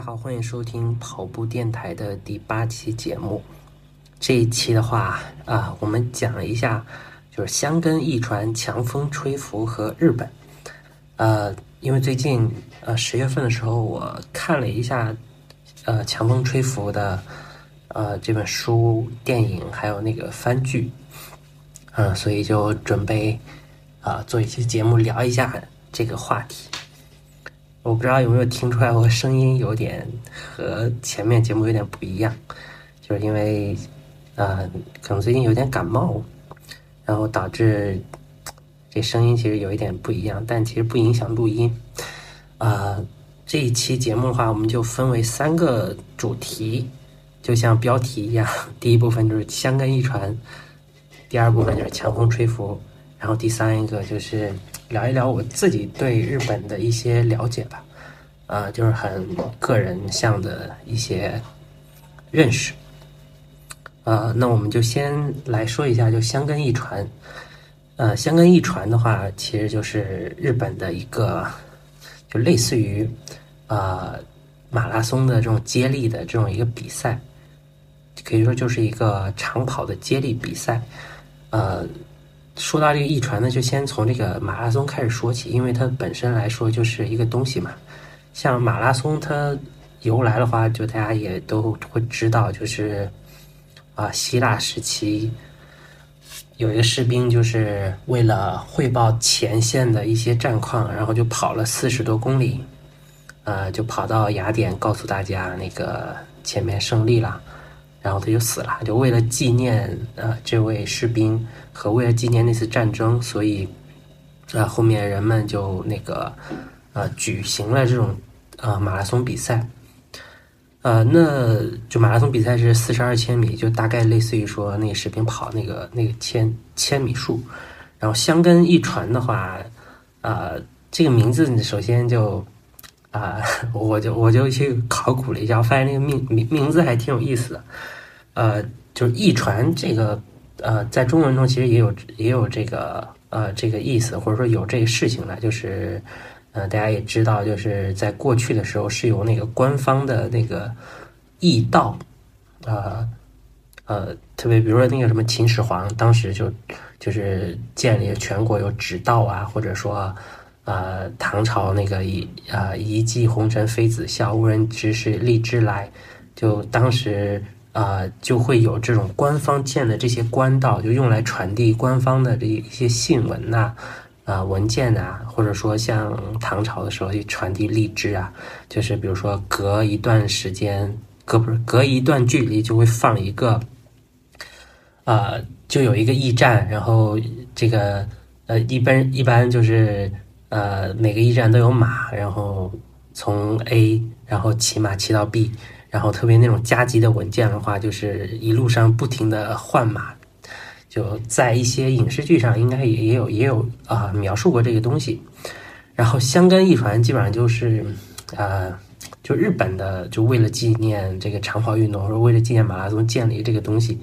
家好，欢迎收听跑步电台的第八期节目。这一期的话啊，我们讲一下就是香根一传、强风吹拂和日本。呃，因为最近呃十月份的时候，我看了一下呃强风吹拂的呃这本书、电影还有那个番剧，嗯，所以就准备啊做一期节目聊一下这个话题。我不知道有没有听出来，我声音有点和前面节目有点不一样，就是因为，呃，可能最近有点感冒，然后导致这声音其实有一点不一样，但其实不影响录音。啊，这一期节目的话，我们就分为三个主题，就像标题一样，第一部分就是香根一传，第二部分就是强风吹拂，然后第三一个就是。聊一聊我自己对日本的一些了解吧，啊，就是很个人向的一些认识，啊，那我们就先来说一下，就香根一传，呃，香根一传的话，其实就是日本的一个，就类似于啊马拉松的这种接力的这种一个比赛，可以说就是一个长跑的接力比赛，呃。说到这个驿传呢，就先从这个马拉松开始说起，因为它本身来说就是一个东西嘛。像马拉松它由来的话，就大家也都会知道，就是啊，希腊时期有一个士兵，就是为了汇报前线的一些战况，然后就跑了四十多公里，呃，就跑到雅典告诉大家那个前面胜利了。然后他就死了，就为了纪念呃这位士兵和为了纪念那次战争，所以啊后面人们就那个呃举行了这种呃马拉松比赛，呃那就马拉松比赛是四十二千米，就大概类似于说那个士兵跑那个那个千千米数，然后香根一传的话，啊这个名字首先就。啊，我就我就去考古了一下，发现那个名名名字还挺有意思的。呃，就是驿传这个，呃，在中文中其实也有也有这个呃这个意思，或者说有这个事情了。就是，呃，大家也知道，就是在过去的时候是由那个官方的那个驿道，呃呃，特别比如说那个什么秦始皇，当时就就是建立全国有直道啊，或者说。呃，唐朝那个一呃一骑红尘妃子笑，无人知是荔枝来。就当时呃就会有这种官方建的这些官道，就用来传递官方的这一些信文呐，啊文件呐，或者说像唐朝的时候去传递荔枝啊，就是比如说隔一段时间，隔不是隔一段距离就会放一个，呃，就有一个驿站，然后这个呃一般一般就是。呃，每个驿站都有马，然后从 A，然后骑马骑到 B，然后特别那种加急的文件的话，就是一路上不停的换马，就在一些影视剧上应该也也有也有啊描述过这个东西。然后香根一传基本上就是呃，就日本的就为了纪念这个长跑运动，或者为了纪念马拉松建立这个东西。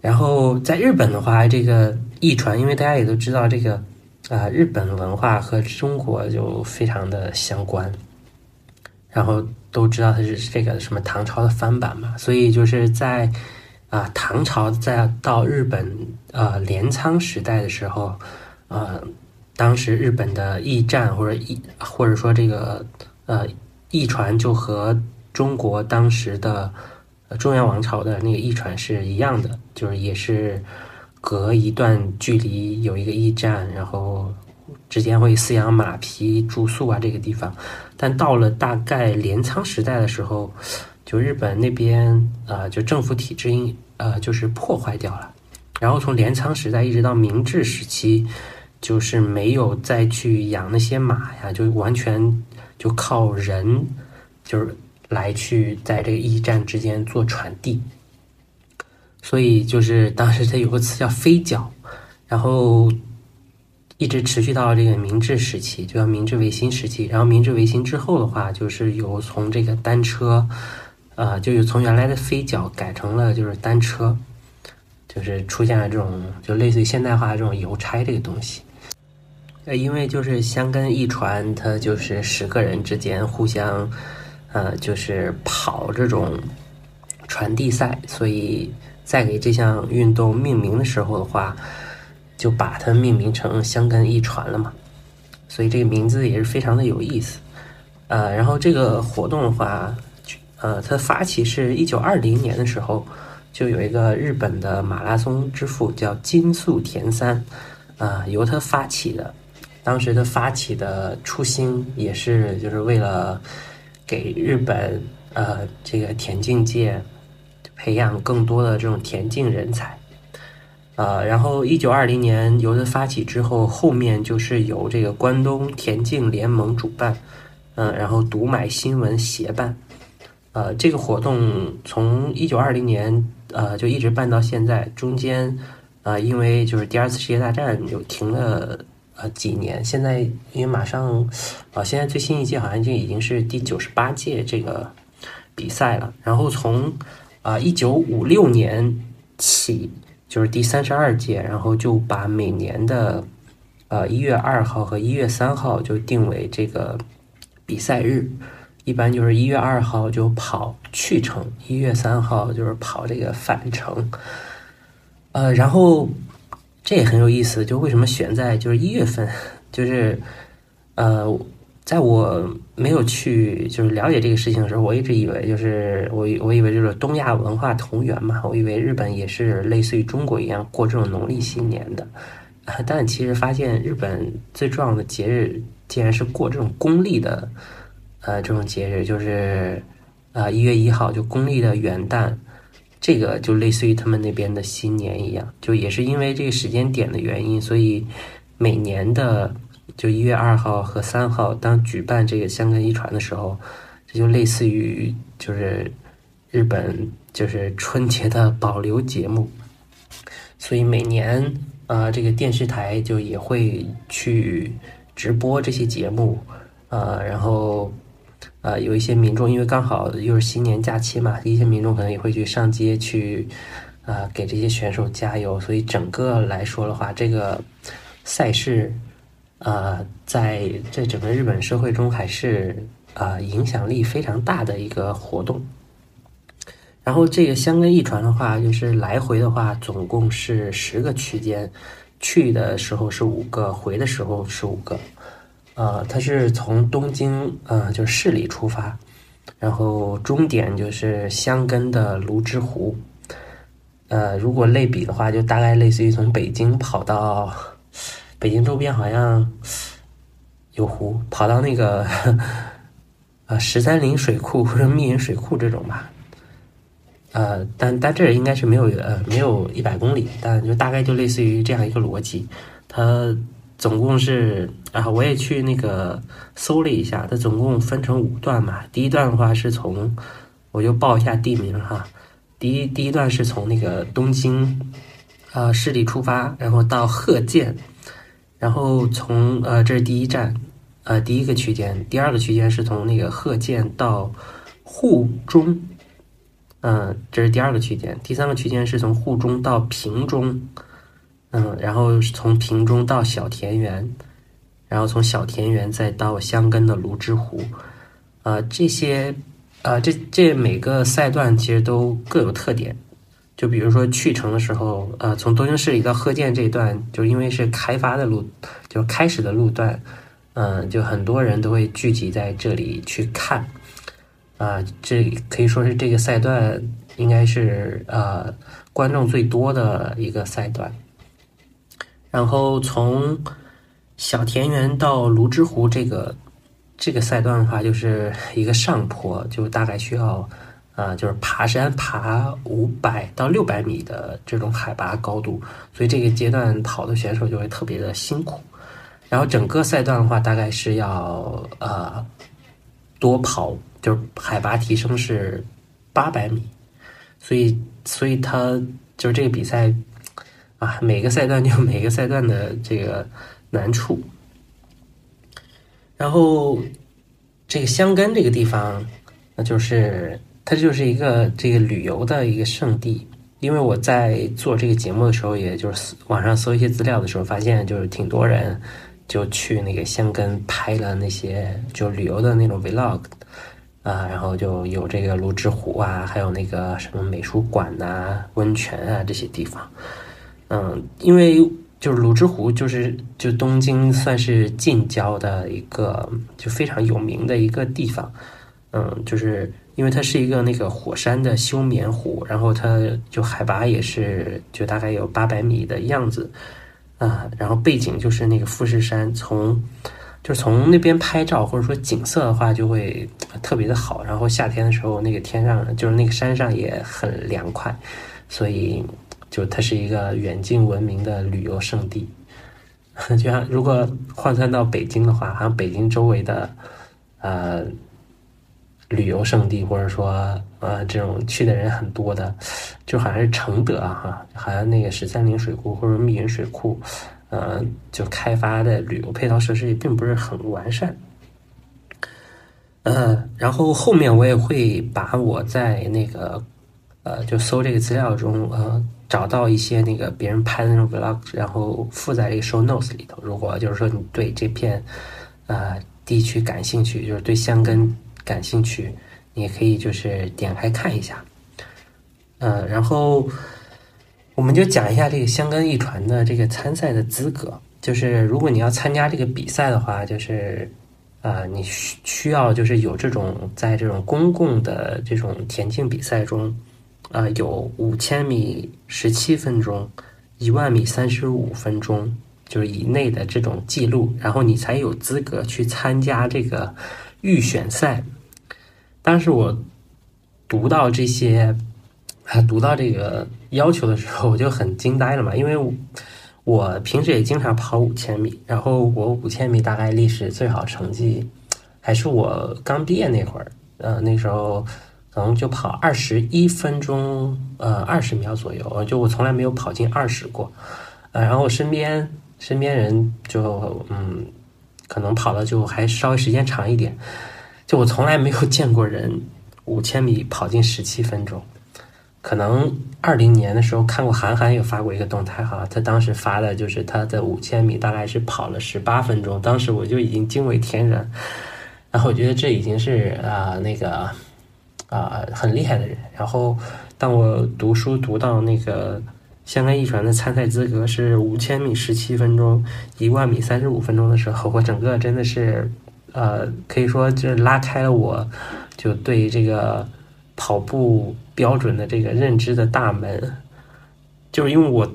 然后在日本的话，这个一传，因为大家也都知道这个。啊，日本文化和中国就非常的相关，然后都知道它是这个什么唐朝的翻版嘛，所以就是在啊唐朝在到日本呃镰仓时代的时候，呃，当时日本的驿站或者驿或者说这个呃驿传就和中国当时的中原王朝的那个驿传是一样的，就是也是。隔一段距离有一个驿站，然后之间会饲养马匹、住宿啊，这个地方。但到了大概镰仓时代的时候，就日本那边啊，就政府体制因呃就是破坏掉了。然后从镰仓时代一直到明治时期，就是没有再去养那些马呀，就完全就靠人，就是来去在这个驿站之间做传递。所以就是当时它有个词叫飞脚，然后一直持续到这个明治时期，就叫明治维新时期。然后明治维新之后的话，就是有从这个单车，呃，就是从原来的飞脚改成了就是单车，就是出现了这种就类似于现代化的这种邮差这个东西。呃，因为就是香根驿传，它就是十个人之间互相。呃，就是跑这种传递赛，所以在给这项运动命名的时候的话，就把它命名成香干一传了嘛。所以这个名字也是非常的有意思。呃，然后这个活动的话，呃，它发起是一九二零年的时候，就有一个日本的马拉松之父叫金素田三，呃，由他发起的。当时他发起的初心也是就是为了。给日本呃这个田径界培养更多的这种田径人才，呃，然后一九二零年由他发起之后，后面就是由这个关东田径联盟主办，嗯，然后读买新闻协办，呃，这个活动从一九二零年呃就一直办到现在，中间啊因为就是第二次世界大战就停了。呃，几年？现在因为马上，啊，现在最新一届好像就已经是第九十八届这个比赛了。然后从啊一九五六年起，就是第三十二届，然后就把每年的呃一月二号和一月三号就定为这个比赛日。一般就是一月二号就跑去程，一月三号就是跑这个返程。呃，然后。这也很有意思，就为什么选在就是一月份，就是，呃，在我没有去就是了解这个事情的时候，我一直以为就是我我以为就是东亚文化同源嘛，我以为日本也是类似于中国一样过这种农历新年的，但其实发现日本最重要的节日竟然是过这种公历的，呃，这种节日就是，呃，一月一号就公历的元旦。这个就类似于他们那边的新年一样，就也是因为这个时间点的原因，所以每年的就一月二号和三号，当举办这个香港一传的时候，这就类似于就是日本就是春节的保留节目，所以每年啊，这个电视台就也会去直播这些节目，啊，然后。呃，有一些民众因为刚好又是新年假期嘛，一些民众可能也会去上街去，呃，给这些选手加油。所以整个来说的话，这个赛事，呃，在在整个日本社会中还是啊影响力非常大的一个活动。然后这个香根一传的话，就是来回的话总共是十个区间，去的时候是五个，回的时候是五个。呃，它是从东京呃，就市里出发，然后终点就是箱根的芦之湖。呃，如果类比的话，就大概类似于从北京跑到北京周边，好像有湖，跑到那个 呃十三陵水库或者密云水库这种吧。呃，但但这应该是没有呃没有一百公里，但就大概就类似于这样一个逻辑，它。总共是啊，我也去那个搜了一下，它总共分成五段嘛。第一段的话是从，我就报一下地名哈。第一第一段是从那个东京啊市里出发，然后到鹤见，然后从呃这是第一站，呃第一个区间。第二个区间是从那个鹤见到户中，嗯，这是第二个区间。第三个区间是从户中到平中。嗯，然后从平中到小田园，然后从小田园再到香根的泸沽湖，呃，这些，呃，这这每个赛段其实都各有特点。就比如说去程的时候，呃，从东京市里到鹤见这一段，就因为是开发的路，就开始的路段，嗯，就很多人都会聚集在这里去看，啊，这可以说是这个赛段应该是呃观众最多的一个赛段。然后从小田园到泸沽湖这个这个赛段的话，就是一个上坡，就大概需要啊，就是爬山爬五百到六百米的这种海拔高度，所以这个阶段跑的选手就会特别的辛苦。然后整个赛段的话，大概是要呃多跑，就是海拔提升是八百米，所以所以他就是这个比赛。啊，每个赛段就每个赛段的这个难处。然后这个香根这个地方，那就是它就是一个这个旅游的一个圣地。因为我在做这个节目的时候，也就是网上搜一些资料的时候，发现就是挺多人就去那个香根拍了那些就旅游的那种 vlog。啊，然后就有这个泸沽湖啊，还有那个什么美术馆呐、温泉啊这些地方。嗯，因为就是泸沽湖，就是就东京算是近郊的一个就非常有名的一个地方。嗯，就是因为它是一个那个火山的休眠湖，然后它就海拔也是就大概有八百米的样子啊，然后背景就是那个富士山，从就是从那边拍照或者说景色的话就会特别的好，然后夏天的时候那个天上就是那个山上也很凉快，所以就它是一个远近闻名的旅游胜地。就像如果换算到北京的话，好像北京周围的呃。旅游胜地，或者说，呃，这种去的人很多的，就好像是承德哈，好像那个十三陵水库或者密云水库，呃，就开发的旅游配套设施也并不是很完善。呃，然后后面我也会把我在那个，呃，就搜这个资料中，呃，找到一些那个别人拍的那种 vlog，然后附在这个 show notes 里头。如果就是说你对这片，呃，地区感兴趣，就是对香根。感兴趣，你也可以就是点开看一下，嗯，然后我们就讲一下这个香根一传的这个参赛的资格。就是如果你要参加这个比赛的话，就是啊，你需需要就是有这种在这种公共的这种田径比赛中，啊，有五千米十七分钟、一万米三十五分钟就是以内的这种记录，然后你才有资格去参加这个预选赛。当时我读到这些，读到这个要求的时候，我就很惊呆了嘛。因为我平时也经常跑五千米，然后我五千米大概历史最好成绩还是我刚毕业那会儿，呃，那时候可能就跑二十一分钟，呃，二十秒左右，就我从来没有跑进二十过，呃，然后我身边身边人就嗯，可能跑的就还稍微时间长一点。就我从来没有见过人五千米跑进十七分钟，可能二零年的时候看过韩寒有发过一个动态哈，他当时发的就是他的五千米大概是跑了十八分钟，当时我就已经惊为天人，然后我觉得这已经是啊那个啊很厉害的人。然后当我读书读到那个香港一传的参赛资格是五千米十七分钟，一万米三十五分钟的时候，我整个真的是。呃，可以说就是拉开了我，就对这个跑步标准的这个认知的大门，就是因为我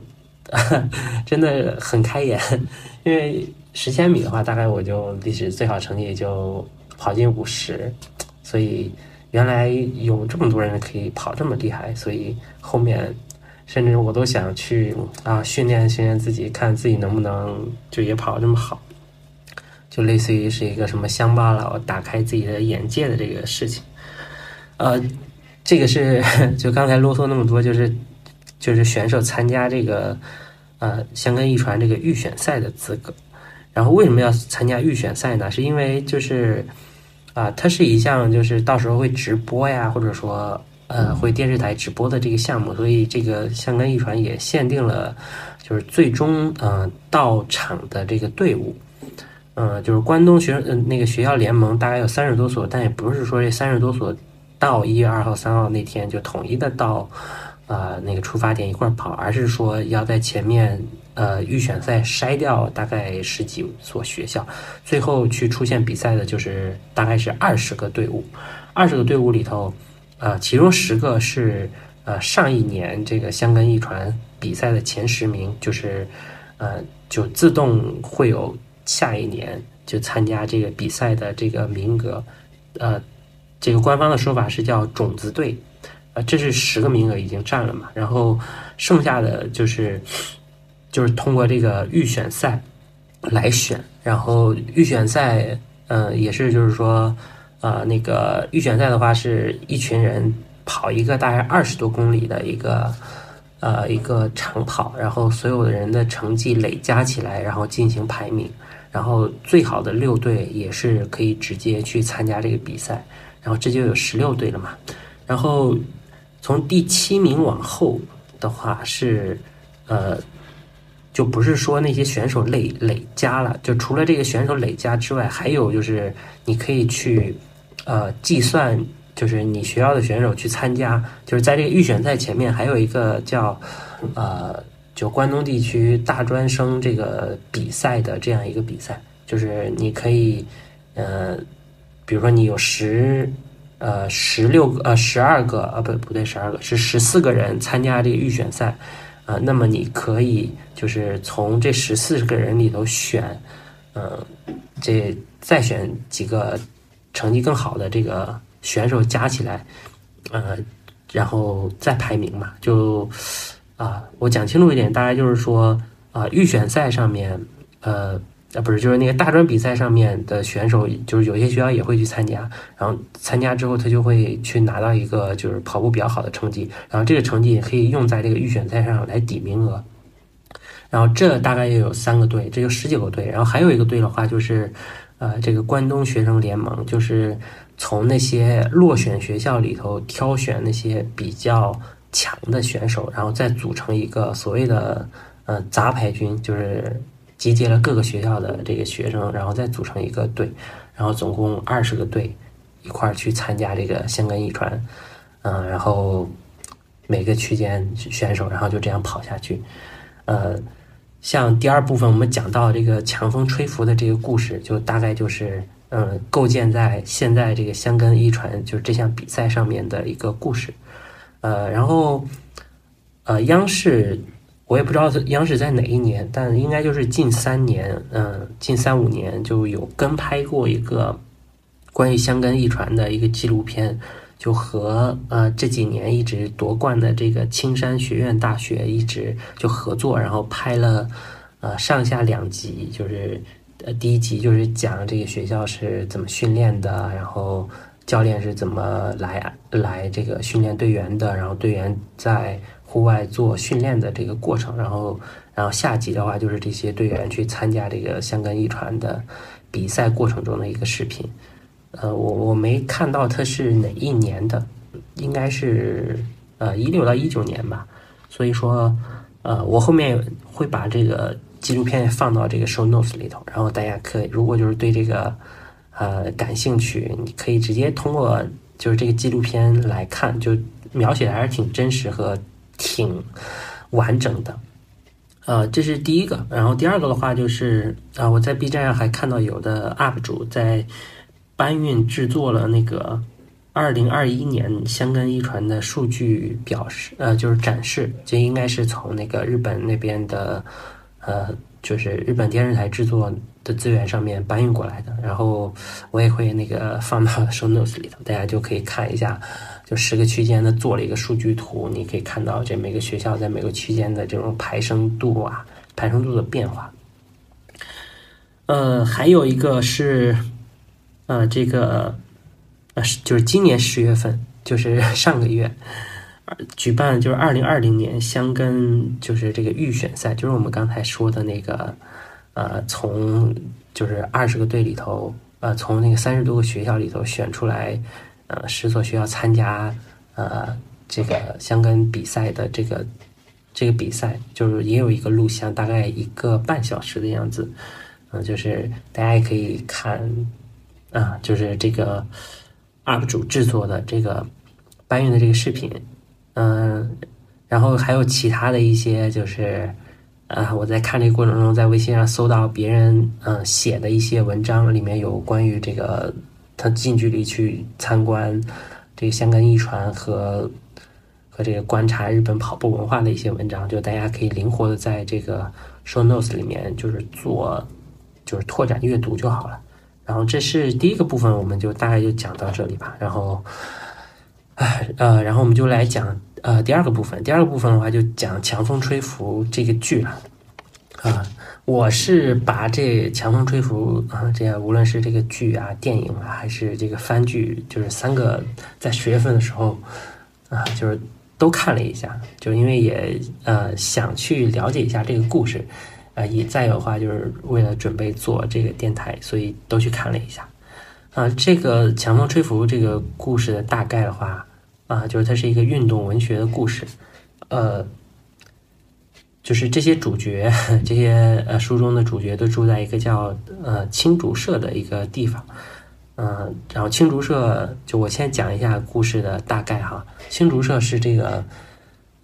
真的很开眼，因为十千米的话，大概我就历史最好成绩也就跑进五十，所以原来有这么多人可以跑这么厉害，所以后面甚至我都想去啊训练训练自己，看自己能不能就也跑这么好。就类似于是一个什么乡巴佬打开自己的眼界的这个事情，呃，这个是 就刚才啰嗦那么多，就是就是选手参加这个呃香根一传这个预选赛的资格。然后为什么要参加预选赛呢？是因为就是啊，它是一项就是到时候会直播呀，或者说呃会电视台直播的这个项目，所以这个香根一传也限定了就是最终呃到场的这个队伍。嗯，就是关东学嗯那个学校联盟大概有三十多所，但也不是说这三十多所到一月二号、三号那天就统一的到，呃那个出发点一块跑，而是说要在前面呃预选赛筛掉大概十几所学校，最后去出现比赛的就是大概是二十个队伍，二十个队伍里头，呃其中十个是呃上一年这个香根一传比赛的前十名，就是呃就自动会有。下一年就参加这个比赛的这个名额，呃，这个官方的说法是叫种子队，呃，这是十个名额已经占了嘛，然后剩下的就是就是通过这个预选赛来选，然后预选赛，嗯，也是就是说，呃，那个预选赛的话是一群人跑一个大概二十多公里的一个呃一个长跑，然后所有的人的成绩累加起来，然后进行排名。然后最好的六队也是可以直接去参加这个比赛，然后这就有十六队了嘛。然后从第七名往后的话是，呃，就不是说那些选手累累加了，就除了这个选手累加之外，还有就是你可以去呃计算，就是你学校的选手去参加，就是在这个预选赛前面还有一个叫呃就关东地区大专生这个比赛的这样一个比赛，就是你可以呃比如说你有十。呃，十六个呃，十二个呃，不不对，十二个是十四个人参加这个预选赛，啊，那么你可以就是从这十四个人里头选，嗯，这再选几个成绩更好的这个选手加起来，呃，然后再排名嘛，就啊，我讲清楚一点，大概就是说啊，预选赛上面，呃。啊，不是，就是那个大专比赛上面的选手，就是有些学校也会去参加，然后参加之后，他就会去拿到一个就是跑步比较好的成绩，然后这个成绩也可以用在这个预选赛上来抵名额。然后这大概也有三个队，这就十九个队，然后还有一个队的话就是，呃，这个关东学生联盟，就是从那些落选学校里头挑选那些比较强的选手，然后再组成一个所谓的呃杂牌军，就是。集结了各个学校的这个学生，然后再组成一个队，然后总共二十个队一块儿去参加这个香根一传，嗯，然后每个区间选手，然后就这样跑下去。呃，像第二部分我们讲到这个强风吹拂的这个故事，就大概就是嗯，构建在现在这个香根一传就是这项比赛上面的一个故事。呃，然后呃，央视。我也不知道是央视在哪一年，但应该就是近三年，嗯，近三五年就有跟拍过一个关于香根一传的一个纪录片，就和呃这几年一直夺冠的这个青山学院大学一直就合作，然后拍了呃上下两集，就是呃第一集就是讲这个学校是怎么训练的，然后教练是怎么来来这个训练队员的，然后队员在。户外做训练的这个过程，然后，然后下集的话就是这些队员去参加这个香港一传的比赛过程中的一个视频。呃，我我没看到它是哪一年的，应该是呃一六到一九年吧。所以说，呃，我后面会把这个纪录片放到这个 show notes 里头，然后大家可以如果就是对这个呃感兴趣，你可以直接通过就是这个纪录片来看，就描写的还是挺真实和。挺完整的，呃，这是第一个。然后第二个的话就是啊，我在 B 站上还看到有的 UP 主在搬运制作了那个二零二一年香根一传的数据表示，呃，就是展示，这应该是从那个日本那边的，呃，就是日本电视台制作的资源上面搬运过来的。然后我也会那个 放到 Show Notes 里头，大家就可以看一下。就十个区间的做了一个数据图，你可以看到这每个学校在每个区间的这种排生度啊，排生度的变化。呃，还有一个是，呃，这个呃，就是今年十月份，就是 上个月举办，就是二零二零年香根，就是这个预选赛，就是我们刚才说的那个，呃，从就是二十个队里头，呃，从那个三十多个学校里头选出来。呃，十所学校参加呃这个香根比赛的这个这个比赛，就是也有一个录像，大概一个半小时的样子。嗯，就是大家也可以看啊，就是这个 UP 主制作的这个搬运的这个视频。嗯，然后还有其他的一些，就是啊，我在看这个过程中，在微信上搜到别人嗯写的一些文章，里面有关于这个。他近距离去参观这个香港一传和和这个观察日本跑步文化的一些文章，就大家可以灵活的在这个 show notes 里面就是做就是拓展阅读就好了。然后这是第一个部分，我们就大概就讲到这里吧。然后，哎呃，然后我们就来讲呃第二个部分。第二个部分的话就讲《强风吹拂》这个剧了啊。我是把这《强风吹拂》啊，这无论是这个剧啊、电影啊，还是这个番剧，就是三个在十月份的时候啊，就是都看了一下，就因为也呃想去了解一下这个故事，啊，也再有的话就是为了准备做这个电台，所以都去看了一下。啊，这个《强风吹拂》这个故事的大概的话啊，就是它是一个运动文学的故事，呃。就是这些主角，这些呃书中的主角都住在一个叫呃青竹社的一个地方，嗯，然后青竹社就我先讲一下故事的大概哈。青竹社是这个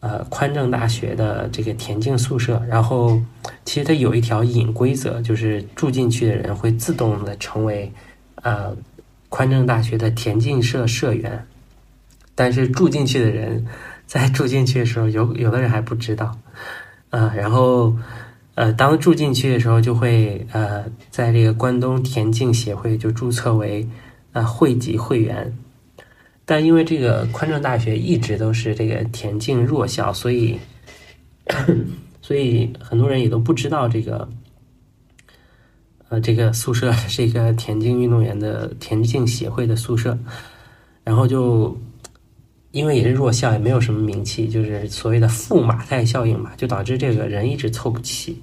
呃宽政大学的这个田径宿舍，然后其实它有一条隐规则，就是住进去的人会自动的成为呃宽政大学的田径社社员，但是住进去的人在住进去的时候，有有的人还不知道，呃，然后。呃，当住进去的时候，就会呃，在这个关东田径协会就注册为呃会籍会员。但因为这个宽政大学一直都是这个田径弱校，所以 所以很多人也都不知道这个呃这个宿舍 是一个田径运动员的田径协会的宿舍，然后就。因为也是弱校，也没有什么名气，就是所谓的负马太效应嘛，就导致这个人一直凑不齐。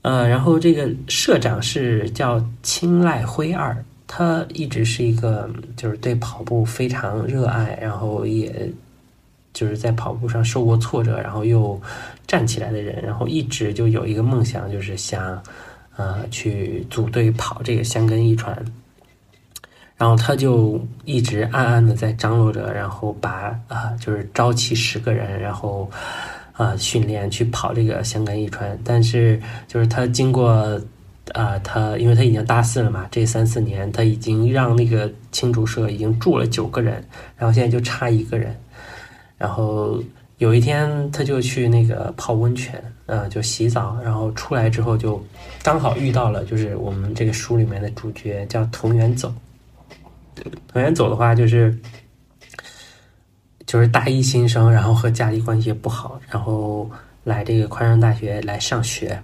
呃，然后这个社长是叫青濑辉二，他一直是一个就是对跑步非常热爱，然后也就是在跑步上受过挫折，然后又站起来的人，然后一直就有一个梦想，就是想呃去组队跑这个香根一传。然后他就一直暗暗的在张罗着，然后把啊，就是招齐十个人，然后啊训练去跑这个香港一川。但是就是他经过啊，他因为他已经大四了嘛，这三四年他已经让那个青竹社已经住了九个人，然后现在就差一个人。然后有一天他就去那个泡温泉，嗯，就洗澡，然后出来之后就刚好遇到了，就是我们这个书里面的主角叫藤原走。同源走的话，就是就是大一新生，然后和家里关系也不好，然后来这个宽上大学来上学，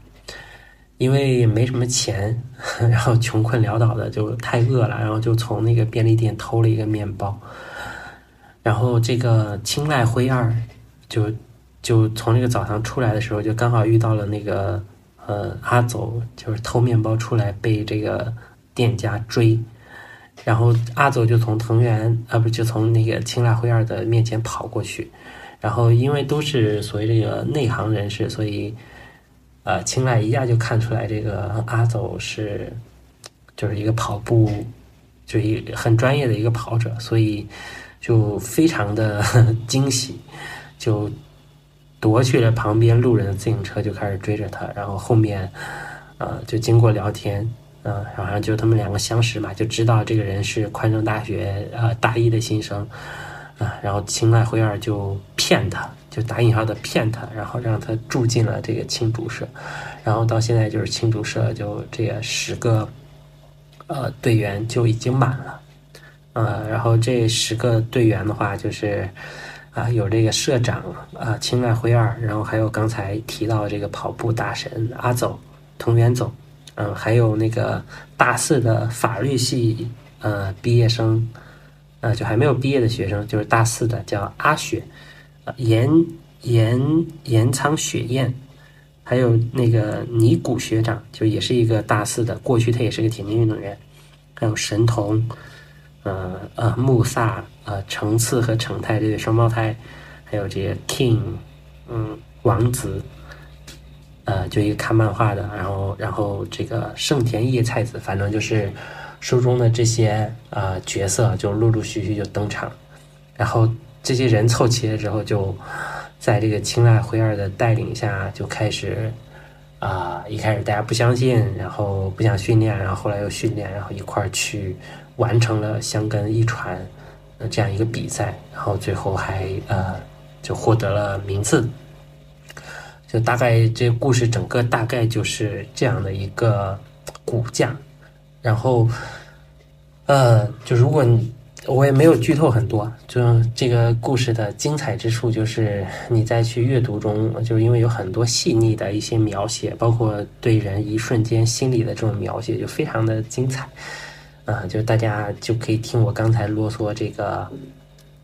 因为也没什么钱，然后穷困潦倒的，就太饿了，然后就从那个便利店偷了一个面包，然后这个青濑灰二就就从这个澡堂出来的时候，就刚好遇到了那个呃阿走，就是偷面包出来被这个店家追。然后阿走就从藤原啊不就从那个青濑辉二的面前跑过去，然后因为都是所谓这个内行人士，所以呃青濑一下就看出来这个阿走是就是一个跑步就一很专业的一个跑者，所以就非常的 惊喜，就夺去了旁边路人的自行车，就开始追着他，然后后面呃就经过聊天。嗯，然后就他们两个相识嘛，就知道这个人是宽政大学呃大一的新生，啊，然后青濑辉二就骗他，就打引号的骗他，然后让他住进了这个青竹社，然后到现在就是青竹社就这十个呃队员就已经满了，呃，然后这十个队员的话就是啊有这个社长啊青濑辉二，然后还有刚才提到这个跑步大神阿走藤原走。嗯，还有那个大四的法律系呃毕业生，呃，就还没有毕业的学生，就是大四的叫阿雪，呃，严严严仓雪燕，还有那个尼古学长，就也是一个大四的，过去他也是个田径运动员，还有神童，呃呃穆萨呃成次和成泰这对双胞胎，还有这个 King，嗯王子。呃，就一个看漫画的，然后，然后这个盛田叶菜子，反正就是书中的这些呃角色，就陆陆续续就登场，然后这些人凑齐了之后，就在这个青睐辉二的带领下，就开始啊，一开始大家不相信，然后不想训练，然后后来又训练，然后一块儿去完成了香根一传这样一个比赛，然后最后还呃就获得了名次。就大概这故事整个大概就是这样的一个骨架，然后，呃，就如果你我也没有剧透很多，就这个故事的精彩之处就是你在去阅读中，就是因为有很多细腻的一些描写，包括对人一瞬间心理的这种描写，就非常的精彩，啊，就大家就可以听我刚才啰嗦这个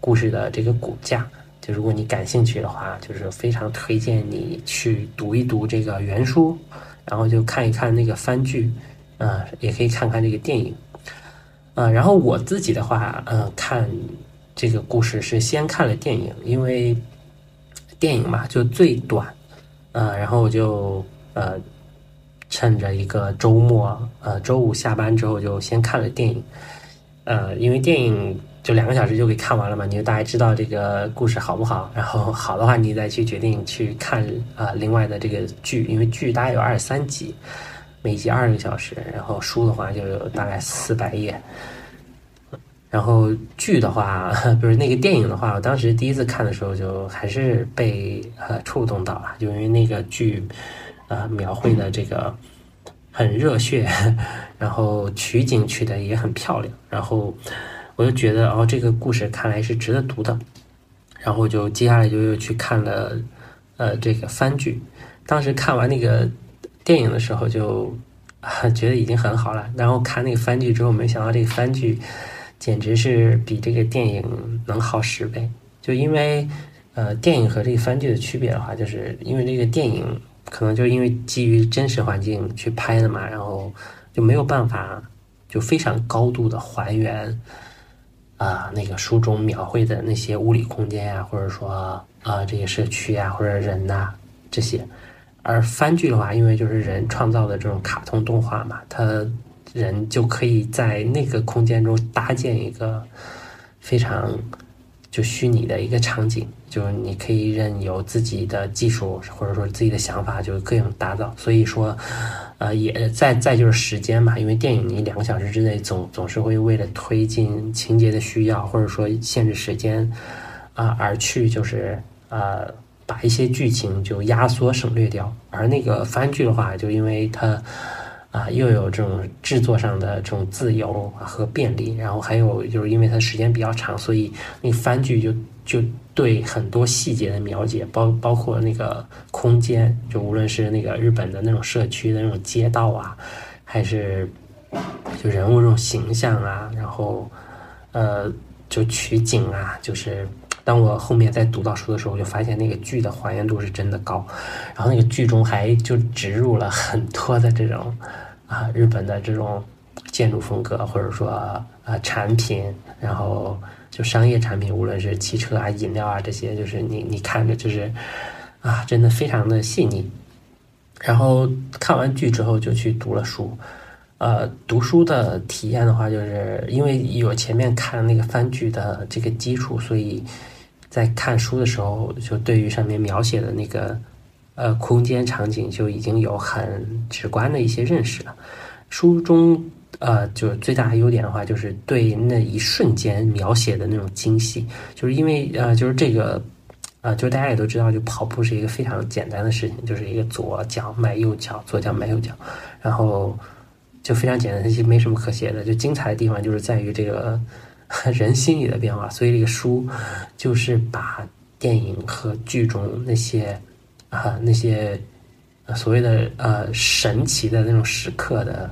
故事的这个骨架。就如果你感兴趣的话，就是非常推荐你去读一读这个原书，然后就看一看那个番剧，啊，也可以看看这个电影，啊，然后我自己的话，呃，看这个故事是先看了电影，因为电影嘛就最短，呃，然后我就呃趁着一个周末，呃，周五下班之后就先看了电影，呃，因为电影就两个小时就给看完了嘛，你就大概知道这个故事好不好，然后好的话你再去决定去看啊另外的这个剧，因为剧大概有二十三集，每集二个小时，然后书的话就有大概四百页。然后剧的话，不是那个电影的话，我当时第一次看的时候就还是被呃触动到了，就因为那个剧，呃描绘的这个很热血，然后取景取的也很漂亮，然后我就觉得哦这个故事看来是值得读的，然后就接下来就又去看了呃这个番剧，当时看完那个电影的时候就觉得已经很好了，然后看那个番剧之后，没想到这个番剧。简直是比这个电影能好十倍，就因为，呃，电影和这个番剧的区别的话，就是因为这个电影可能就因为基于真实环境去拍的嘛，然后就没有办法就非常高度的还原，啊，那个书中描绘的那些物理空间呀，或者说啊这些社区呀或者人呐这些，而番剧的话，因为就是人创造的这种卡通动画嘛，它。人就可以在那个空间中搭建一个非常就虚拟的一个场景，就是你可以任由自己的技术或者说自己的想法就各种打造。所以说，呃，也再再就是时间嘛，因为电影你两个小时之内总总是会为了推进情节的需要或者说限制时间啊而去就是呃把一些剧情就压缩省略掉。而那个番剧的话，就因为它。啊，又有这种制作上的这种自由和便利，然后还有就是因为它时间比较长，所以那番剧就就对很多细节的描写，包包括那个空间，就无论是那个日本的那种社区的那种街道啊，还是就人物这种形象啊，然后呃，就取景啊，就是当我后面在读到书的时候，我就发现那个剧的还原度是真的高，然后那个剧中还就植入了很多的这种。啊，日本的这种建筑风格，或者说啊产品，然后就商业产品，无论是汽车啊、饮料啊这些，就是你你看着就是啊，真的非常的细腻。然后看完剧之后就去读了书，呃，读书的体验的话，就是因为有前面看那个番剧的这个基础，所以在看书的时候，就对于上面描写的那个。呃，空间场景就已经有很直观的一些认识了。书中呃，就是最大的优点的话，就是对那一瞬间描写的那种精细。就是因为呃，就是这个呃，就是大家也都知道，就跑步是一个非常简单的事情，就是一个左脚迈右脚，左脚迈右脚，然后就非常简单，其实没什么可写的。就精彩的地方就是在于这个 人心里的变化。所以这个书就是把电影和剧中那些。啊，那些所谓的呃神奇的那种时刻的，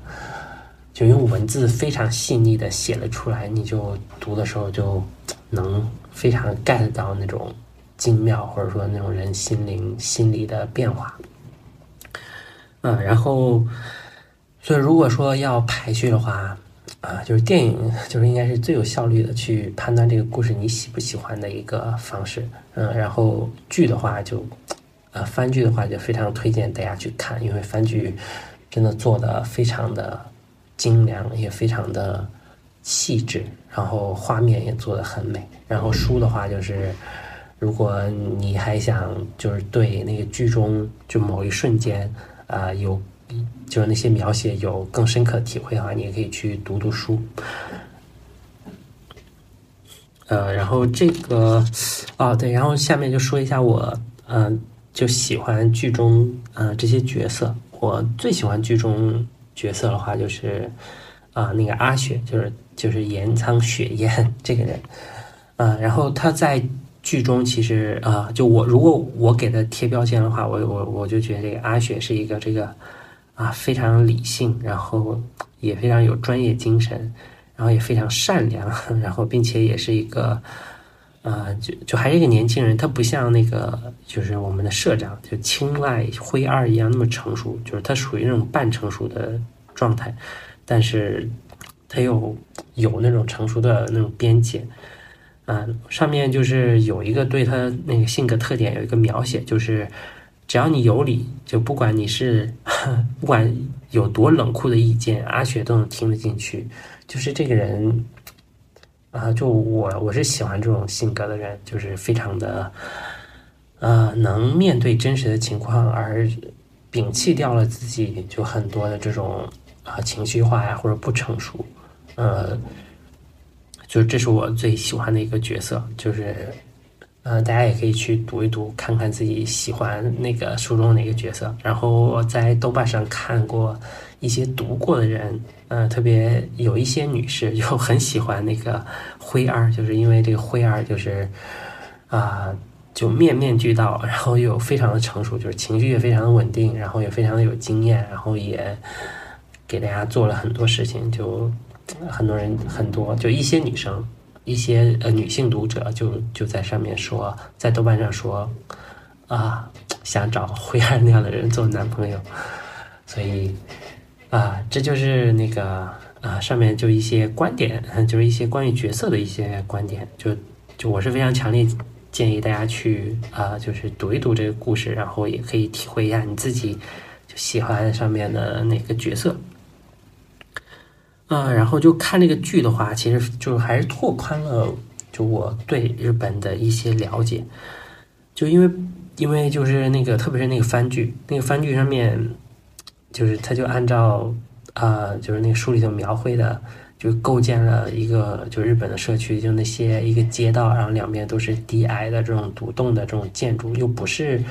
就用文字非常细腻的写了出来，你就读的时候就能非常 get 到那种精妙，或者说那种人心灵心理的变化。嗯，然后，所以如果说要排序的话，啊，就是电影就是应该是最有效率的去判断这个故事你喜不喜欢的一个方式。嗯，然后剧的话就。呃，番剧的话就非常推荐大家去看，因为番剧真的做的非常的精良，也非常的细致，然后画面也做的很美。然后书的话就是，如果你还想就是对那个剧中就某一瞬间啊有就是那些描写有更深刻体会的话，你也可以去读读书。呃，然后这个哦对，然后下面就说一下我嗯。就喜欢剧中呃这些角色，我最喜欢剧中角色的话就是啊那个阿雪，就是就是岩仓雪燕 这个人，啊，然后他在剧中其实啊就我如果我给他贴标签的话，我我我就觉得这个阿雪是一个这个啊非常理性，然后也非常有专业精神，然后也非常善良，然后并且也是一个。啊，就就还是一个年轻人，他不像那个，就是我们的社长，就青睐灰二一样那么成熟，就是他属于那种半成熟的状态，但是他又有那种成熟的那种边界。啊，上面就是有一个对他那个性格特点有一个描写，就是只要你有理，就不管你是 不管有多冷酷的意见，阿雪都能听得进去。就是这个人。啊，就我我是喜欢这种性格的人，就是非常的，呃，能面对真实的情况而摒弃掉了自己就很多的这种啊情绪化呀或者不成熟，呃，就这是我最喜欢的一个角色，就是。嗯，大家也可以去读一读，看看自己喜欢那个书中哪个角色。然后我在豆瓣上看过一些读过的人，嗯，特别有一些女士就很喜欢那个灰二，就是因为这个灰二就是啊，就面面俱到，然后又非常的成熟，就是情绪也非常的稳定，然后也非常的有经验，然后也给大家做了很多事情，就很多人很多，就一些女生。一些呃女性读者就就在上面说，在豆瓣上说，啊，想找灰二那样的人做男朋友，所以啊，这就是那个啊上面就一些观点，就是一些关于角色的一些观点，就就我是非常强烈建议大家去啊，就是读一读这个故事，然后也可以体会一下你自己就喜欢上面的哪个角色。啊，然后就看这个剧的话，其实就还是拓宽了就我对日本的一些了解。就因为因为就是那个，特别是那个番剧，那个番剧上面，就是他就按照啊，就是那个书里头描绘的，就构建了一个就日本的社区，就那些一个街道，然后两边都是低矮的这种独栋的这种建筑，又不是。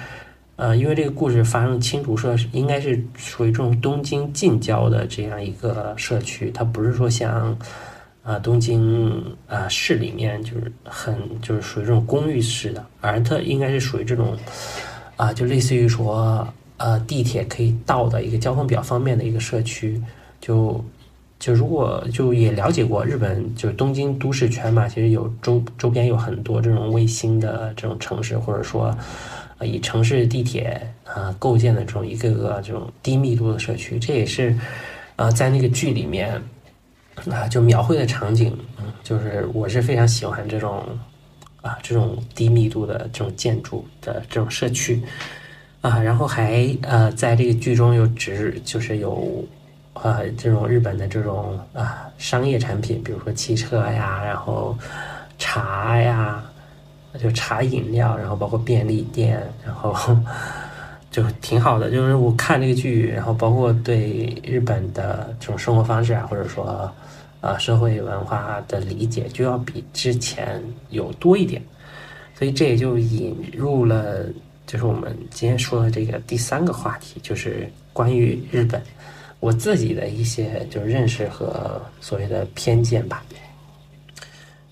呃，因为这个故事发生青竹社，应该是属于这种东京近郊的这样一个社区，它不是说像，啊东京啊市里面就是很就是属于这种公寓式的，而它应该是属于这种，啊就类似于说呃地铁可以到的一个交通比较方便的一个社区，就就如果就也了解过日本就是东京都市圈嘛，其实有周周边有很多这种卫星的这种城市，或者说。以城市地铁啊构建的这种一个个这种低密度的社区，这也是啊在那个剧里面啊就描绘的场景，就是我是非常喜欢这种啊这种低密度的这种建筑的这种社区啊，然后还呃在这个剧中又只就是有啊这种日本的这种啊商业产品，比如说汽车呀，然后茶呀。就茶饮料，然后包括便利店，然后就挺好的。就是我看这个剧，然后包括对日本的这种生活方式啊，或者说啊社会文化的理解，就要比之前有多一点。所以这也就引入了，就是我们今天说的这个第三个话题，就是关于日本我自己的一些就是认识和所谓的偏见吧。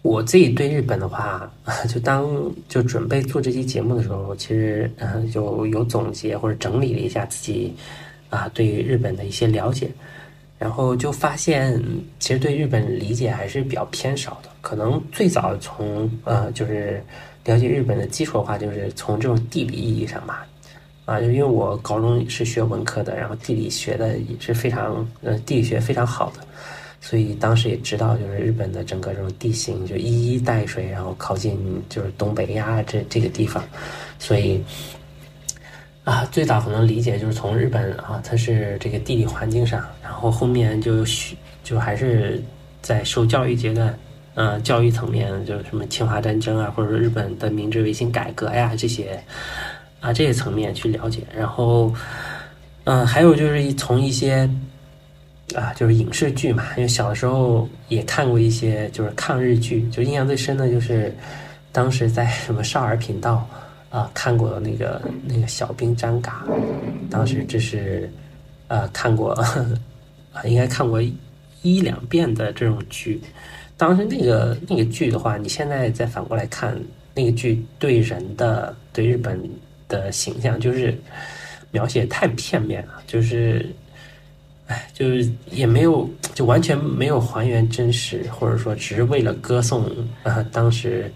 我自己对日本的话，就当就准备做这期节目的时候，其实嗯，就有总结或者整理了一下自己啊对于日本的一些了解，然后就发现其实对日本理解还是比较偏少的。可能最早从呃就是了解日本的基础的话，就是从这种地理意义上吧，啊，就因为我高中是学文科的，然后地理学的也是非常呃地理学非常好的。所以当时也知道，就是日本的整个这种地形，就一衣带水，然后靠近就是东北亚这这个地方，所以啊，最早可能理解就是从日本啊，它是这个地理环境上，然后后面就就还是在受教育阶段，嗯，教育层面就是什么侵华战争啊，或者说日本的明治维新改革呀这些啊这些层面去了解，然后嗯，还有就是从一些。啊，就是影视剧嘛，因为小的时候也看过一些，就是抗日剧，就印象最深的就是当时在什么少儿频道啊看过那个那个小兵张嘎，当时这是呃看过啊，应该看过一两遍的这种剧。当时那个那个剧的话，你现在再反过来看那个剧对人的对日本的形象，就是描写太片面了，就是。哎就是也没有，就完全没有还原真实，或者说只是为了歌颂啊当时，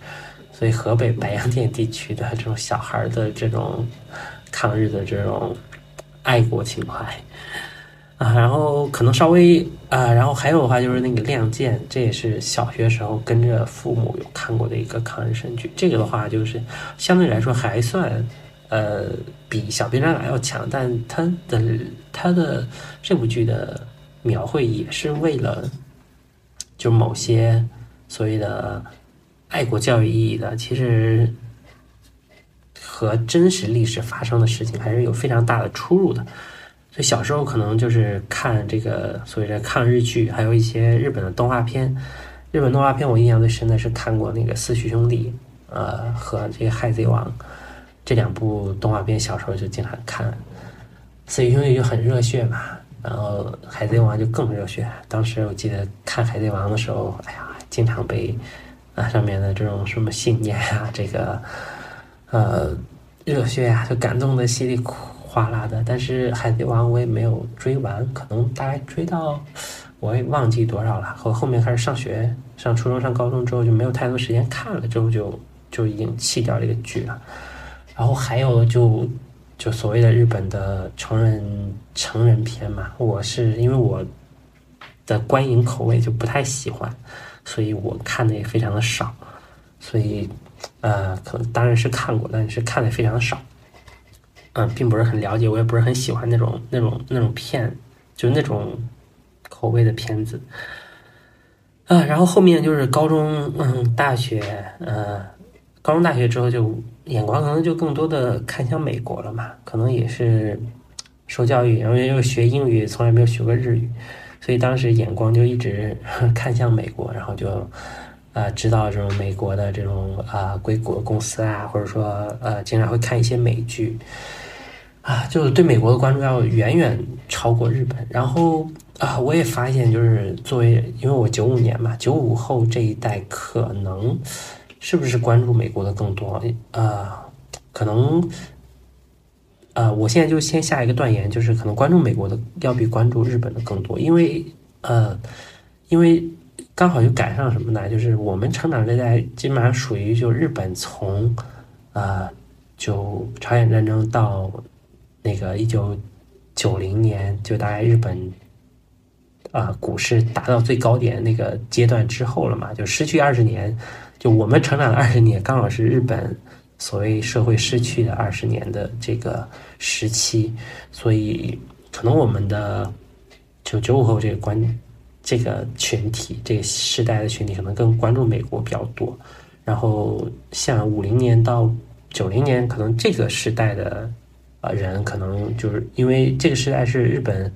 所以河北白洋淀地区的这种小孩的这种抗日的这种爱国情怀啊，然后可能稍微啊，然后还有的话就是那个《亮剑》，这也是小学时候跟着父母有看过的一个抗日神剧，这个的话就是相对来说还算。呃，比小兵张嘎要强，但他的他的这部剧的描绘也是为了，就某些所谓的爱国教育意义的，其实和真实历史发生的事情还是有非常大的出入的。所以小时候可能就是看这个所谓的抗日剧，还有一些日本的动画片。日本动画片我印象最深的是看过那个《四驱兄弟》，呃，和这个《海贼王》这两部动画片，小时候就经常看。《四驱兄弟》就很热血嘛，然后《海贼王》就更热血。当时我记得看《海贼王》的时候，哎呀，经常被啊上面的这种什么信念啊，这个呃热血啊，就感动的稀里哭哗啦的。但是《海贼王》我也没有追完，可能大概追到。我也忘记多少了，和后面开始上学，上初中、上高中之后就没有太多时间看了，之后就就已经弃掉这个剧了。然后还有就就所谓的日本的成人成人片嘛，我是因为我的观影口味就不太喜欢，所以我看的也非常的少，所以呃，可能当然是看过，但是看的非常的少，嗯，并不是很了解，我也不是很喜欢那种那种那种片，就那种。口味的片子，啊，然后后面就是高中，嗯，大学，呃，高中大学之后就眼光可能就更多的看向美国了嘛，可能也是受教育，然后又学英语，从来没有学过日语，所以当时眼光就一直 看向美国，然后就啊知道这种美国的这种啊硅谷公司啊，或者说呃经常会看一些美剧，啊，就是对美国的关注要远远超过日本，然后。啊，我也发现，就是作为，因为我九五年嘛，九五后这一代可能是不是关注美国的更多？啊，可能，啊，我现在就先下一个断言，就是可能关注美国的要比关注日本的更多，因为，呃，因为刚好就赶上什么呢？就是我们成长这代基本上属于就日本从，啊，就朝鲜战争到那个一九九零年，就大概日本。啊，股市达到最高点那个阶段之后了嘛，就失去二十年，就我们成长的二十年，刚好是日本所谓社会失去的二十年的这个时期，所以可能我们的就九五后这个关这个群体，这个时代的群体，可能更关注美国比较多。然后像五零年到九零年，可能这个时代的呃人，可能就是因为这个时代是日本。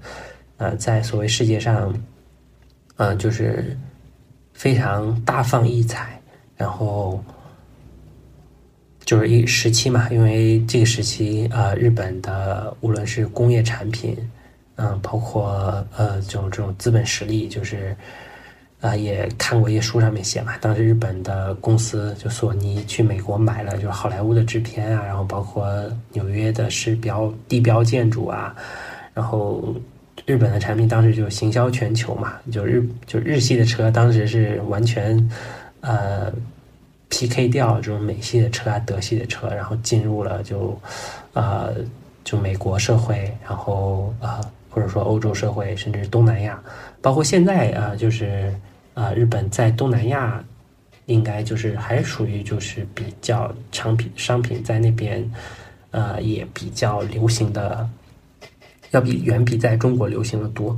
呃，在所谓世界上，嗯，就是非常大放异彩，然后就是一时期嘛，因为这个时期，呃，日本的无论是工业产品，嗯，包括呃这种这种资本实力，就是啊，也看过一些书上面写嘛，当时日本的公司就索尼去美国买了，就是好莱坞的制片啊，然后包括纽约的市标地标建筑啊，然后。日本的产品当时就行销全球嘛，就日就日系的车当时是完全，呃，PK 掉这种美系的车啊、德系的车，然后进入了就，呃，就美国社会，然后啊，或者说欧洲社会，甚至东南亚，包括现在啊，就是啊，日本在东南亚应该就是还属于就是比较商品商品在那边，呃，也比较流行的。要比远比在中国流行的多，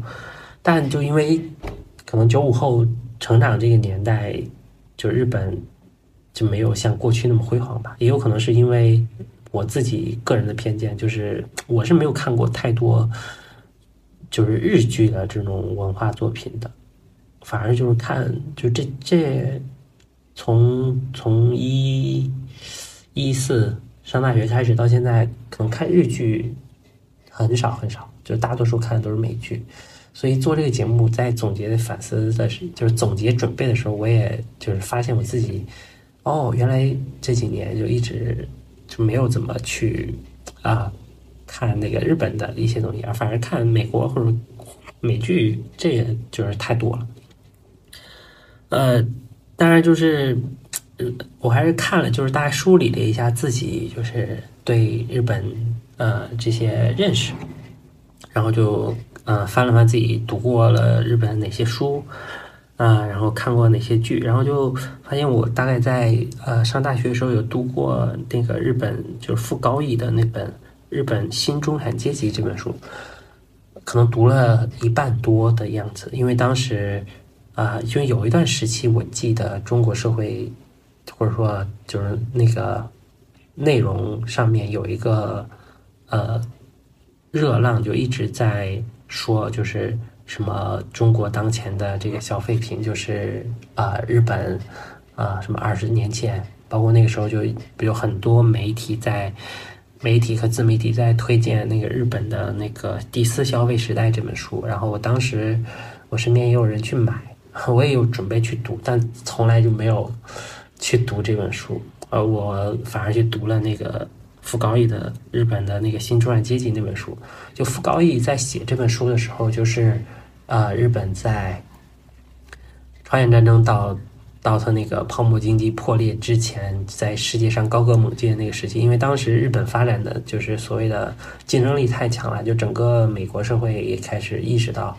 但就因为可能九五后成长这个年代，就日本就没有像过去那么辉煌吧。也有可能是因为我自己个人的偏见，就是我是没有看过太多就是日剧的这种文化作品的，反而就是看就这这从从一一四上大学开始到现在，可能看日剧。很少很少，就大多数看的都是美剧，所以做这个节目在总结反思的是，就是总结准备的时候，我也就是发现我自己，哦，原来这几年就一直就没有怎么去啊看那个日本的一些东西，而反而看美国或者美剧，这也就是太多了。呃，当然就是我还是看了，就是大概梳理了一下自己，就是对日本。呃，这些认识，然后就呃翻了翻自己读过了日本哪些书啊，然后看过哪些剧，然后就发现我大概在呃上大学的时候有读过那个日本就是傅高义的那本《日本新中产阶级》这本书，可能读了一半多的样子，因为当时啊，因为有一段时期，我记得中国社会或者说就是那个内容上面有一个呃热浪，就一直在说，就是什么中国当前的这个消费品，就是啊日本啊什么二十年前，包括那个时候就有很多媒体在。媒体和自媒体在推荐那个日本的那个《第四消费时代》这本书，然后我当时我身边也有人去买，我也有准备去读，但从来就没有去读这本书。呃，我反而去读了那个傅高义的日本的那个新中产阶级那本书。就傅高义在写这本书的时候，就是啊，日本在朝鲜战争到。到他那个泡沫经济破裂之前，在世界上高歌猛进的那个时期，因为当时日本发展的就是所谓的竞争力太强了，就整个美国社会也开始意识到，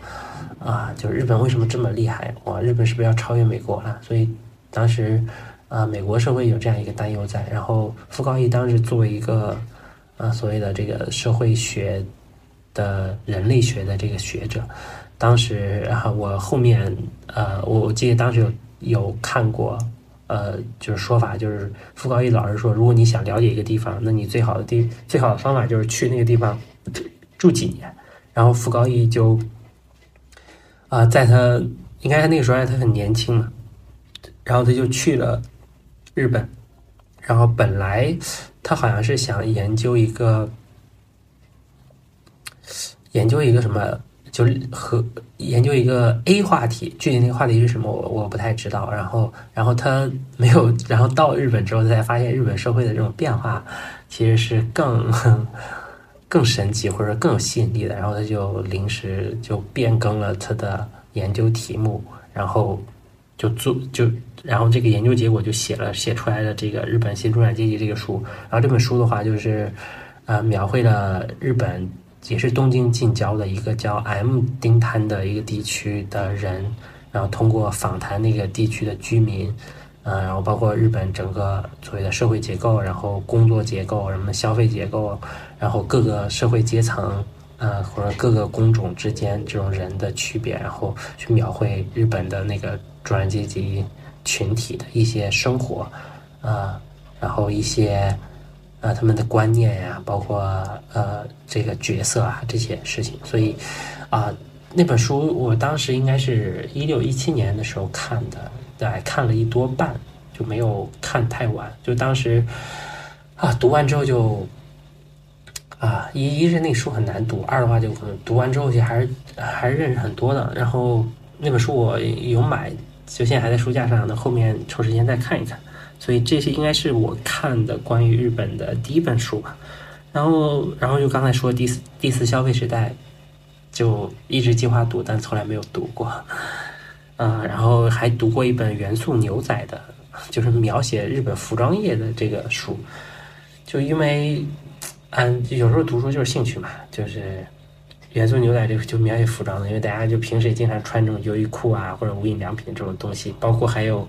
啊，就是日本为什么这么厉害？哇，日本是不是要超越美国了？所以当时啊，美国社会有这样一个担忧在。然后傅高义当时作为一个啊所谓的这个社会学的人类学的这个学者，当时然后我后面呃，我我记得当时有。有看过，呃，就是说法，就是傅高义老师说，如果你想了解一个地方，那你最好的地最好的方法就是去那个地方住几年。然后傅高义就，啊，在他应该那个时候他很年轻嘛，然后他就去了日本，然后本来他好像是想研究一个研究一个什么。就是和研究一个 A 话题，具体那个话题是什么，我我不太知道。然后，然后他没有，然后到日本之后，才发现日本社会的这种变化其实是更更神奇，或者更有吸引力的。然后他就临时就变更了他的研究题目，然后就做就，然后这个研究结果就写了写出来的这个《日本新中产阶级》这个书。然后这本书的话，就是呃，描绘了日本。也是东京近郊的一个叫 M 丁滩的一个地区的人，然后通过访谈那个地区的居民，呃，然后包括日本整个所谓的社会结构，然后工作结构，什么消费结构，然后各个社会阶层，呃，或者各个工种之间这种人的区别，然后去描绘日本的那个中产阶级群体的一些生活，啊，然后一些。啊，他们的观念呀，包括呃这个角色啊这些事情，所以啊那本书我当时应该是一六一七年的时候看的，来，看了一多半就没有看太完，就当时啊读完之后就啊一一是那书很难读，二的话就可能读完之后就还是还是认识很多的，然后那本书我有买，就现在还在书架上，呢后面抽时间再看一看。所以这些应该是我看的关于日本的第一本书吧，然后，然后就刚才说第四第四消费时代，就一直计划读，但从来没有读过，啊，然后还读过一本元素牛仔的，就是描写日本服装业的这个书，就因为，嗯，有时候读书就是兴趣嘛，就是元素牛仔这个就描写服装的，因为大家就平时也经常穿这种优衣库啊或者无印良品这种东西，包括还有。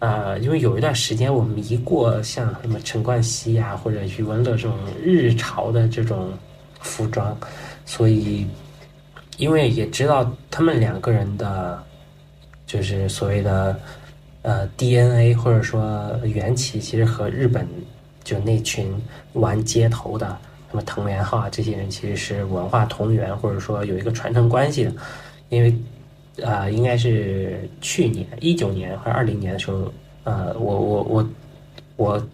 呃，因为有一段时间我迷过像什么陈冠希呀或者余文乐这种日潮的这种服装，所以因为也知道他们两个人的，就是所谓的呃 DNA 或者说缘起，其实和日本就那群玩街头的什么藤原浩啊这些人其实是文化同源，或者说有一个传承关系的，因为。啊，应该是去年一九年或者二零年的时候，呃，我我我我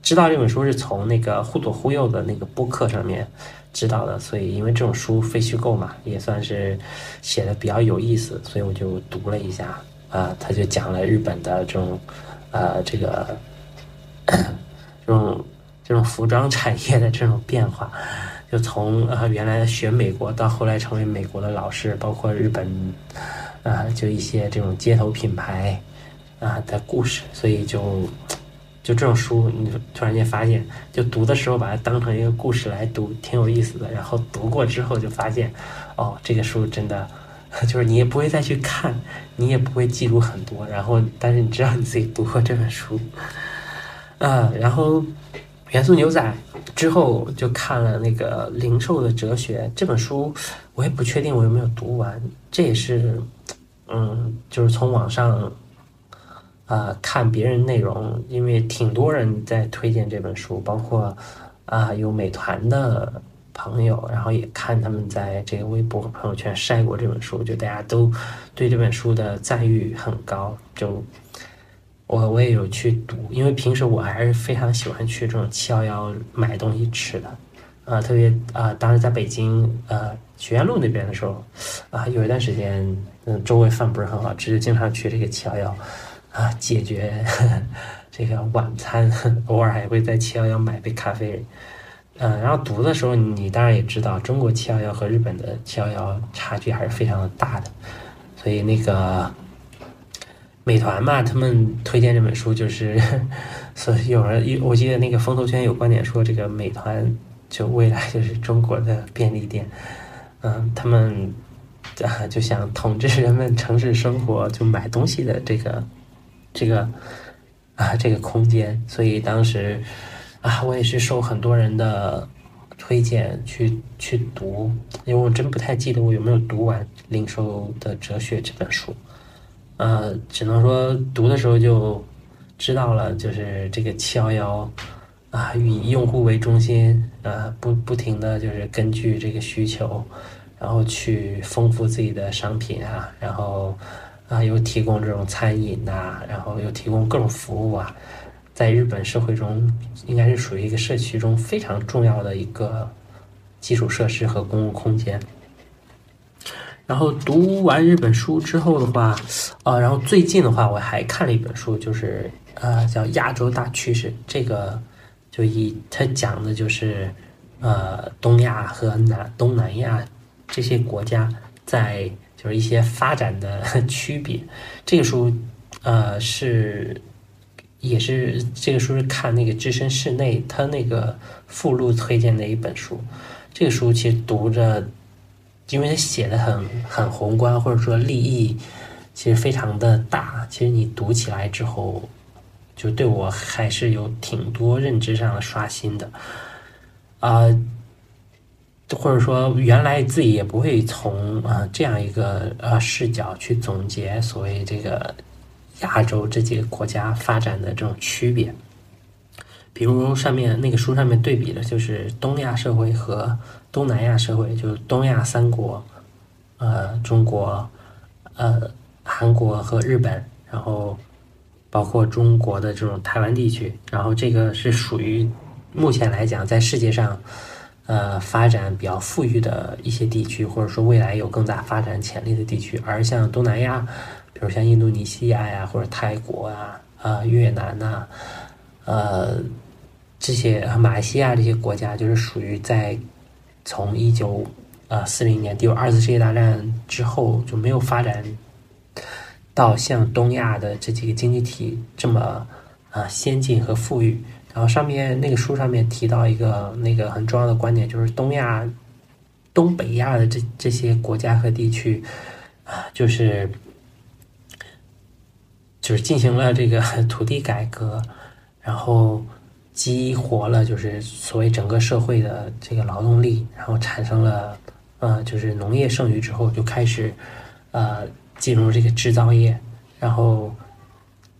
知道这本书是从那个忽左忽右的那个播客上面知道的，所以因为这种书非虚构嘛，也算是写的比较有意思，所以我就读了一下。啊，他就讲了日本的这种呃这个 这种这种服装产业的这种变化。就从啊原来学美国到后来成为美国的老师，包括日本，啊就一些这种街头品牌啊的故事，所以就就这种书，你突然间发现，就读的时候把它当成一个故事来读，挺有意思的。然后读过之后就发现，哦，这个书真的 就是你也不会再去看，你也不会记录很多，然后但是你知道你自己读过这本书，啊，然后。元素牛仔之后就看了那个零售的哲学这本书，我也不确定我有没有读完。这也是嗯，就是从网上啊看别人内容，因为挺多人在推荐这本书，包括啊有美团的朋友，然后也看他们在这个微博和朋友圈晒过这本书，就大家都对这本书的赞誉很高。就我我也有去读，因为平时我还是非常喜欢去这种七幺幺买东西吃的，啊，特别啊，当时在北京呃学院路那边的时候，啊，有一段时间嗯周围饭不是很好吃，就经常去这个七幺幺啊解决 这个晚餐，偶尔还会在七幺幺买杯咖啡。嗯，然后读的时候，你当然也知道，中国七幺幺和日本的七幺幺差距还是非常的大的，所以那个美团嘛，他们推荐这本书，就是 所以有人，我记得那个风投圈有观点说，这个美团就未来就是中国的便利店，嗯，他们啊就想统治人们城市生活就买东西的这个这个啊这个空间，所以当时。啊，我也是受很多人的推荐去去读，因为我真不太记得我有没有读完《零售的哲学》这本书。呃，只能说读的时候就知道了，就是这个七幺幺啊，以用户为中心，呃，不不停的就是根据这个需求，然后去丰富自己的商品啊，然后啊又提供这种餐饮呐，然后又提供各种服务啊。在日本社会中，应该是属于一个社区中非常重要的一个基础设施和公共空间。然后读完日本书之后的话，啊，然后最近的话，我还看了一本书，就是呃，叫《亚洲大趋势》。这个就以它讲的就是呃，东亚和南东南亚这些国家在就是一些发展的 区别。这个书呃是。也是这个书是看那个置身事内，他那个附录推荐的一本书。这个书其实读着，因为他写的很很宏观，或者说立意其实非常的大。其实你读起来之后，就对我还是有挺多认知上的刷新的。啊，或者说原来自己也不会从啊这样一个呃视角去总结所谓这个。亚洲这几个国家发展的这种区别，比如上面那个书上面对比的就是东亚社会和东南亚社会，就是东亚三国，呃，中国、呃，韩国和日本，然后包括中国的这种台湾地区，然后这个是属于目前来讲在世界上，呃，发展比较富裕的一些地区，或者说未来有更大发展潜力的地区，而像东南亚。比如像印度尼西亚呀，或者泰国啊，啊越南呐，呃这些马来西亚这些国家，就是属于在从一九呃四零年第二次世界大战之后就没有发展到像东亚的这几个经济体这么啊先进和富裕。然后上面那个书上面提到一个那个很重要的观点，就是东亚、东北亚的这这些国家和地区啊，就是。就是进行了这个 土地改革，然后激活了就是所谓整个社会的这个劳动力，然后产生了呃就是农业剩余之后就开始呃进入这个制造业，然后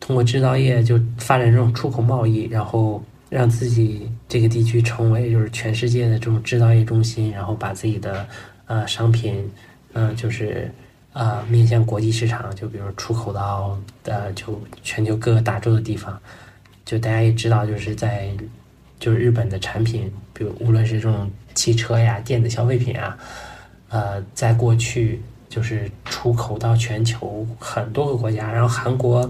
通过制造业就发展这种出口贸易，然后让自己这个地区成为就是全世界的这种制造业中心，然后把自己的呃商品嗯就是。啊，面向国际市场，就比如出口到呃，就全球各个大洲的地方，就大家也知道，就是在就是日本的产品，比如无论是这种汽车呀、电子消费品啊，呃，在过去就是出口到全球很多个国家，然后韩国，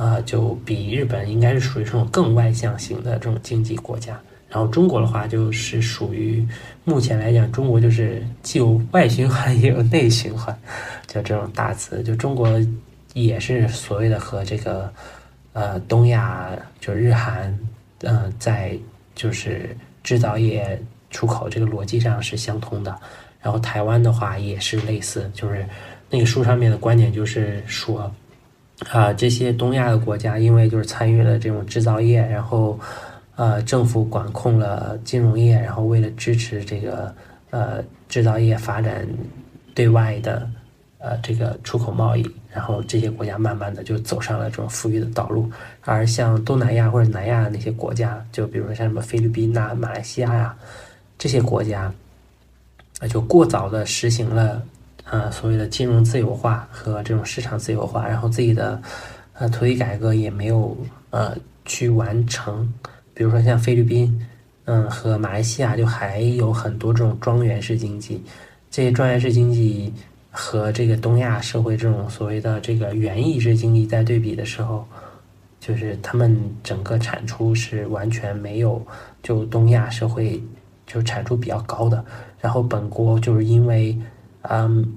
呃，就比日本应该是属于这种更外向型的这种经济国家。然后中国的话，就是属于目前来讲，中国就是既有外循环也有内循环，就这种大词。就中国也是所谓的和这个呃东亚，就日韩，嗯，在就是制造业出口这个逻辑上是相通的。然后台湾的话也是类似，就是那个书上面的观点就是说，啊，这些东亚的国家因为就是参与了这种制造业，然后。呃，政府管控了金融业，然后为了支持这个呃制造业发展，对外的呃这个出口贸易，然后这些国家慢慢的就走上了这种富裕的道路。而像东南亚或者南亚那些国家，就比如说像什么菲律宾呐、马来西亚呀这些国家，那就过早的实行了呃所谓的金融自由化和这种市场自由化，然后自己的呃土地改革也没有呃去完成。比如说像菲律宾，嗯，和马来西亚就还有很多这种庄园式经济，这些庄园式经济和这个东亚社会这种所谓的这个园艺式经济在对比的时候，就是他们整个产出是完全没有就东亚社会就产出比较高的。然后本国就是因为嗯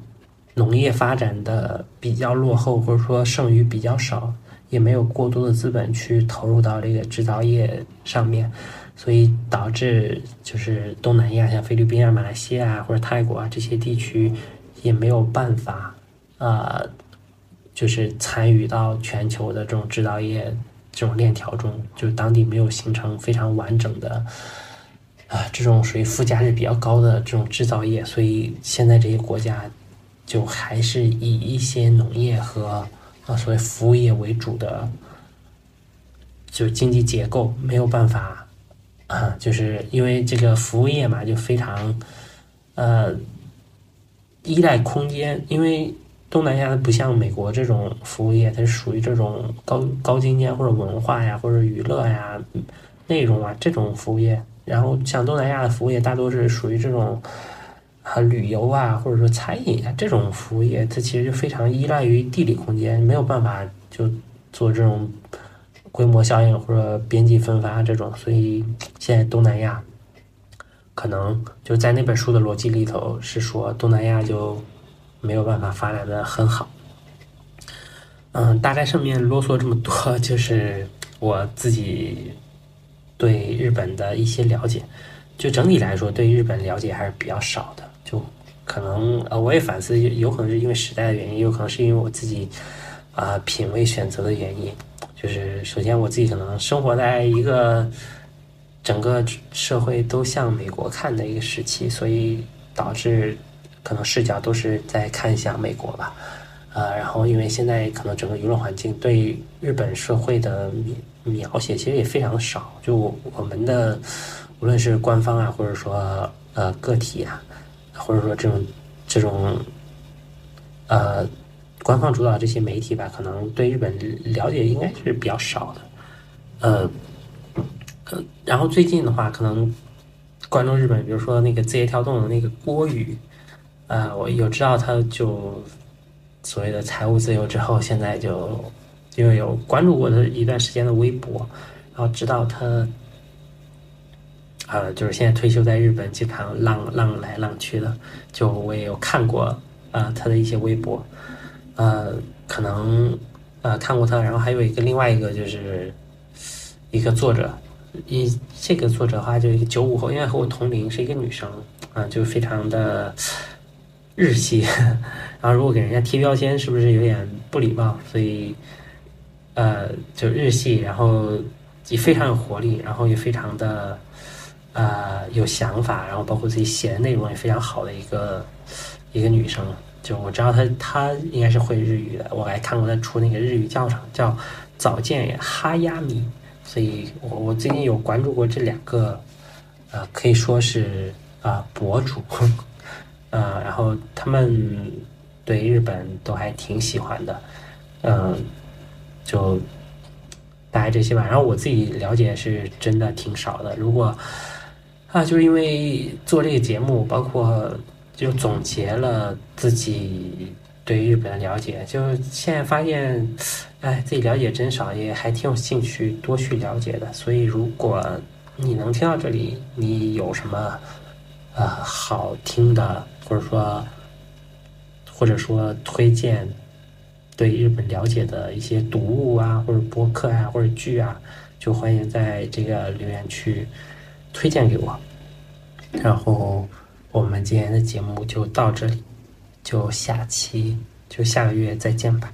农业发展的比较落后，或者说剩余比较少。也没有过多的资本去投入到这个制造业上面，所以导致就是东南亚像菲律宾啊、马来西亚啊或者泰国啊这些地区也没有办法啊，就是参与到全球的这种制造业这种链条中，就是当地没有形成非常完整的啊这种属于附加值比较高的这种制造业，所以现在这些国家就还是以一些农业和。啊，所谓服务业为主的，就经济结构没有办法啊，就是因为这个服务业嘛，就非常呃依赖空间。因为东南亚它不像美国这种服务业，它是属于这种高高精尖或者文化呀，或者娱乐呀、内容啊这种服务业。然后像东南亚的服务业，大多是属于这种。啊，旅游啊，或者说餐饮啊，这种服务业，它其实就非常依赖于地理空间，没有办法就做这种规模效应或者边际分发这种。所以现在东南亚可能就在那本书的逻辑里头是说，东南亚就没有办法发展的很好。嗯，大概上面啰嗦这么多，就是我自己对日本的一些了解。就整体来说，对日本了解还是比较少的。就可能呃，我也反思，有可能是因为时代的原因，有可能是因为我自己啊品味选择的原因。就是首先我自己可能生活在一个整个社会都向美国看的一个时期，所以导致可能视角都是在看向美国吧。呃，然后因为现在可能整个舆论环境对日本社会的描写其实也非常的少，就我们的无论是官方啊，或者说呃个体啊。或者说这种这种呃官方主导这些媒体吧，可能对日本了解应该是比较少的。呃呃，然后最近的话，可能关注日本，比如说那个字节跳动的那个郭宇，呃，我有知道他就所谓的财务自由之后，现在就因为有关注过他一段时间的微博，然后知道他。呃，就是现在退休在日本，经常浪浪来浪去的。就我也有看过，呃，他的一些微博，呃，可能呃看过他。然后还有一个另外一个就是一个作者，一这个作者的话就一个九五后，因为和我同龄，是一个女生，啊，就非常的日系。然后如果给人家贴标签，是不是有点不礼貌？所以呃，就日系，然后也非常有活力，然后也非常的。呃，有想法，然后包括自己写的内容也非常好的一个一个女生，就我知道她她应该是会日语的，我还看过她出那个日语教程，叫早见哈亚米，所以我我最近有关注过这两个，呃，可以说是啊博主，呃，然后他们对日本都还挺喜欢的，嗯，就大概这些吧，然后我自己了解是真的挺少的，如果。啊，就是因为做这个节目，包括就总结了自己对日本的了解，就现在发现，哎，自己了解真少，也还挺有兴趣多去了解的。所以，如果你能听到这里，你有什么呃好听的，或者说或者说推荐对日本了解的一些读物啊，或者播客啊，或者剧啊，就欢迎在这个留言区。推荐给我，然后我们今天的节目就到这里，就下期就下个月再见吧。